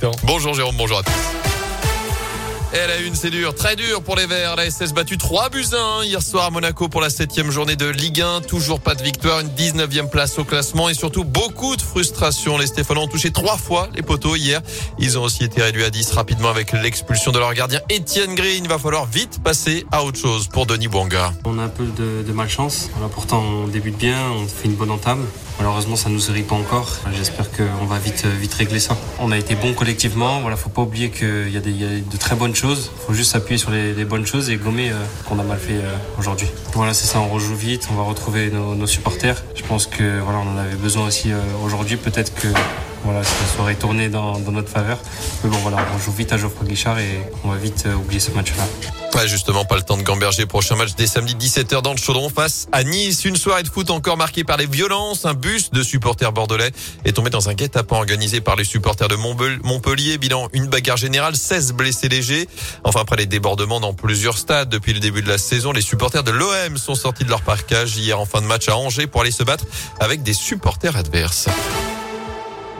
Gaëtan. Bonjour Jérôme, bonjour à tous. Et la une, c'est dur, très dur pour les Verts. La SS battu 3 buts 1 hier soir à Monaco pour la septième journée de Ligue 1. Toujours pas de victoire, une 19e place au classement et surtout beaucoup de frustration. Les Stéphanois ont touché trois fois les poteaux hier. Ils ont aussi été réduits à 10 rapidement avec l'expulsion de leur gardien Étienne Green. Il va falloir vite passer à autre chose pour Denis Bouanga. On a un peu de, de malchance. Voilà, pourtant, on débute bien, on fait une bonne entame. Malheureusement, ça nous arrive pas encore. J'espère qu'on va vite, vite régler ça. On a été bon collectivement. Voilà, faut pas oublier qu'il y, a de très bonnes choses. Faut juste s'appuyer sur les, bonnes choses et gommer euh, qu'on a mal fait euh, aujourd'hui. Voilà, c'est ça. On rejoue vite. On va retrouver nos, supporters. Je pense que voilà, en avait besoin aussi euh, aujourd'hui. Peut-être que voilà, ça serait tourné dans, dans, notre faveur. Mais bon, voilà, on joue vite à Geoffroy Guichard et on va vite euh, oublier ce match-là. Ouais, justement, pas le temps de gamberger. Prochain match dès samedi 17h dans le Chaudron face à Nice. Une soirée de foot encore marquée par les violences. Un bus de supporters bordelais est tombé dans un guet-apens organisé par les supporters de Montpellier. Bilan, une bagarre générale, 16 blessés légers. Enfin, après les débordements dans plusieurs stades depuis le début de la saison, les supporters de l'OM sont sortis de leur parcage hier en fin de match à Angers pour aller se battre avec des supporters adverses.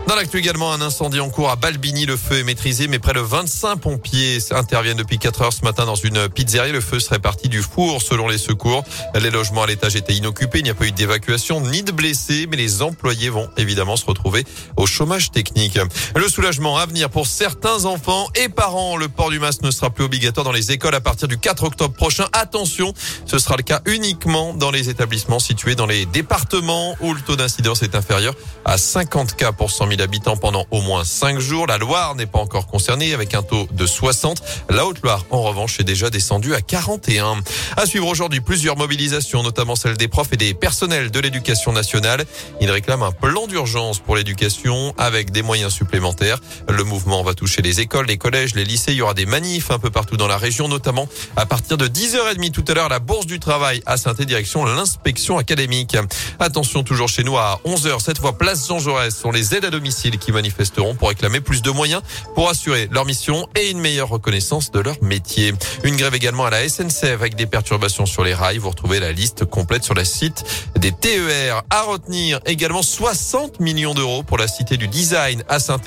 Dans l'actu également, un incendie en cours à Balbini. Le feu est maîtrisé, mais près de 25 pompiers interviennent depuis 4 heures ce matin dans une pizzeria. Le feu serait parti du four selon les secours. Les logements à l'étage étaient inoccupés. Il n'y a pas eu d'évacuation ni de blessés, mais les employés vont évidemment se retrouver au chômage technique. Le soulagement à venir pour certains enfants et parents. Le port du masque ne sera plus obligatoire dans les écoles à partir du 4 octobre prochain. Attention, ce sera le cas uniquement dans les établissements situés dans les départements où le taux d'incidence est inférieur à 50 cas pour 100 000 habitants pendant au moins 5 jours. La Loire n'est pas encore concernée avec un taux de 60. La Haute-Loire, en revanche, est déjà descendue à 41. À suivre aujourd'hui plusieurs mobilisations, notamment celle des profs et des personnels de l'éducation nationale. Ils réclament un plan d'urgence pour l'éducation avec des moyens supplémentaires. Le mouvement va toucher les écoles, les collèges, les lycées. Il y aura des manifs un peu partout dans la région, notamment à partir de 10h30 tout à l'heure, la Bourse du Travail à saint direction l'inspection académique. Attention toujours chez nous à 11h, cette fois place Jean Jaurès sont les aides à domicile qui manifesteront pour réclamer plus de moyens pour assurer leur mission et une meilleure reconnaissance de leur métier. Une grève également à la SNCF avec des perturbations sur les rails. Vous retrouvez la liste complète sur le site des TER. À retenir également 60 millions d'euros pour la cité du design à saint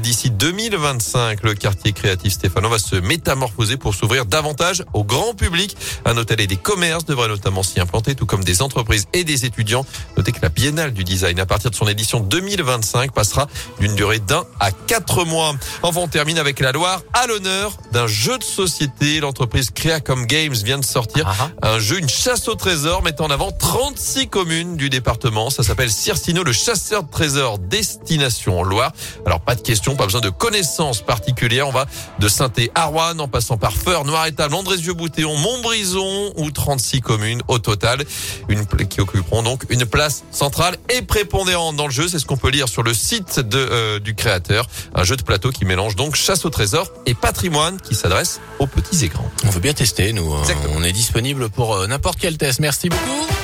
D'ici 2025, le quartier créatif stéphano va se métamorphoser pour s'ouvrir davantage au grand public. Un hôtel et des commerces devraient notamment s'y implanter, tout comme des entreprises et des étudiants. Notez que la biennale du design, à partir de son édition 2025, passera d'une durée d'un à quatre mois. Enfin, on termine avec la Loire à l'honneur d'un jeu de société. L'entreprise Creacom Games vient de sortir ah ah. un jeu, une chasse au trésor mettant en avant 36 communes du département. Ça s'appelle Circino, le chasseur de trésors destination Loire. Alors pas de question, pas besoin de connaissances particulières. On va de Saint-Et-Arwan en passant par Feur, Noir-Étal, Andrézieux-Boutéon, Montbrison ou 36 communes au total. Une qui occuperont donc une place centrale et prépondérante dans le jeu. C'est ce qu'on peut lire sur le site de, euh, du créateur. Un jeu de plateau qui mélange donc chasse au trésor et patrimoine qui s'adresse aux petits et grands. On veut bien tester, nous. Hein. On est disponible pour euh, n'importe quel test. Merci beaucoup.